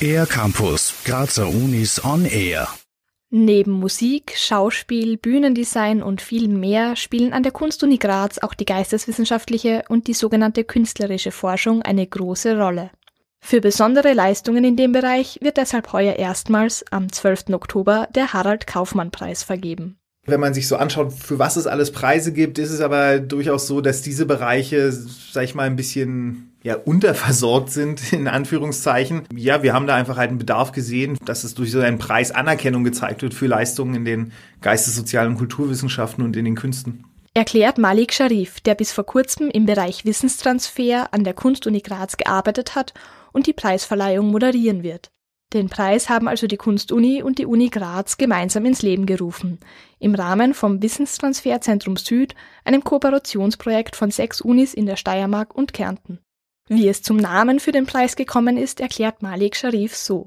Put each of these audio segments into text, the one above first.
Air Campus, Grazer Unis on Air. Neben Musik, Schauspiel, Bühnendesign und viel mehr spielen an der Kunstuni Graz auch die geisteswissenschaftliche und die sogenannte künstlerische Forschung eine große Rolle. Für besondere Leistungen in dem Bereich wird deshalb heuer erstmals am 12. Oktober der Harald Kaufmann Preis vergeben. Wenn man sich so anschaut, für was es alles Preise gibt, ist es aber durchaus so, dass diese Bereiche, sag ich mal, ein bisschen ja, unterversorgt sind, in Anführungszeichen. Ja, wir haben da einfach halt einen Bedarf gesehen, dass es durch so einen Preis Anerkennung gezeigt wird für Leistungen in den geistessozialen Kulturwissenschaften und in den Künsten. Erklärt Malik Sharif, der bis vor kurzem im Bereich Wissenstransfer an der Kunstuni Graz gearbeitet hat und die Preisverleihung moderieren wird. Den Preis haben also die Kunstuni und die Uni Graz gemeinsam ins Leben gerufen, im Rahmen vom Wissenstransferzentrum Süd, einem Kooperationsprojekt von sechs Unis in der Steiermark und Kärnten. Wie es zum Namen für den Preis gekommen ist, erklärt Malik Sharif so.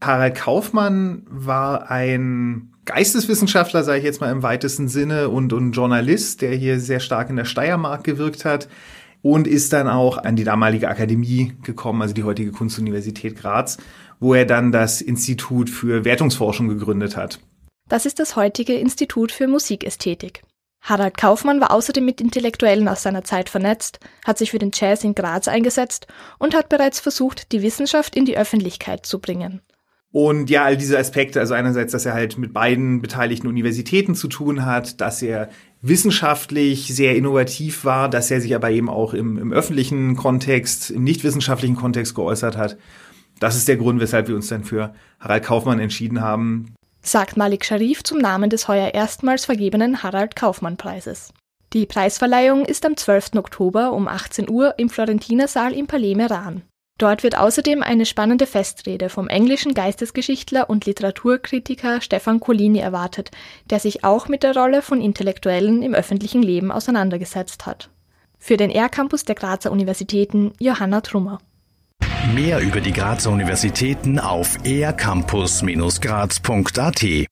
Harald Kaufmann war ein Geisteswissenschaftler, sage ich jetzt mal im weitesten Sinne, und, und Journalist, der hier sehr stark in der Steiermark gewirkt hat und ist dann auch an die damalige Akademie gekommen, also die heutige Kunstuniversität Graz, wo er dann das Institut für Wertungsforschung gegründet hat. Das ist das heutige Institut für Musikästhetik. Harald Kaufmann war außerdem mit Intellektuellen aus seiner Zeit vernetzt, hat sich für den Jazz in Graz eingesetzt und hat bereits versucht, die Wissenschaft in die Öffentlichkeit zu bringen. Und ja, all diese Aspekte, also einerseits, dass er halt mit beiden beteiligten Universitäten zu tun hat, dass er wissenschaftlich sehr innovativ war, dass er sich aber eben auch im, im öffentlichen Kontext, im nicht wissenschaftlichen Kontext geäußert hat. Das ist der Grund, weshalb wir uns dann für Harald Kaufmann entschieden haben, sagt Malik Sharif zum Namen des heuer erstmals vergebenen Harald Kaufmann Preises. Die Preisverleihung ist am 12. Oktober um 18 Uhr im Florentinersaal im Palais Meran. Dort wird außerdem eine spannende Festrede vom englischen Geistesgeschichtler und Literaturkritiker Stefan Collini erwartet, der sich auch mit der Rolle von Intellektuellen im öffentlichen Leben auseinandergesetzt hat. Für den R-Campus der Grazer Universitäten Johanna Trummer. Mehr über die Grazer Universitäten auf ercampus-graz.at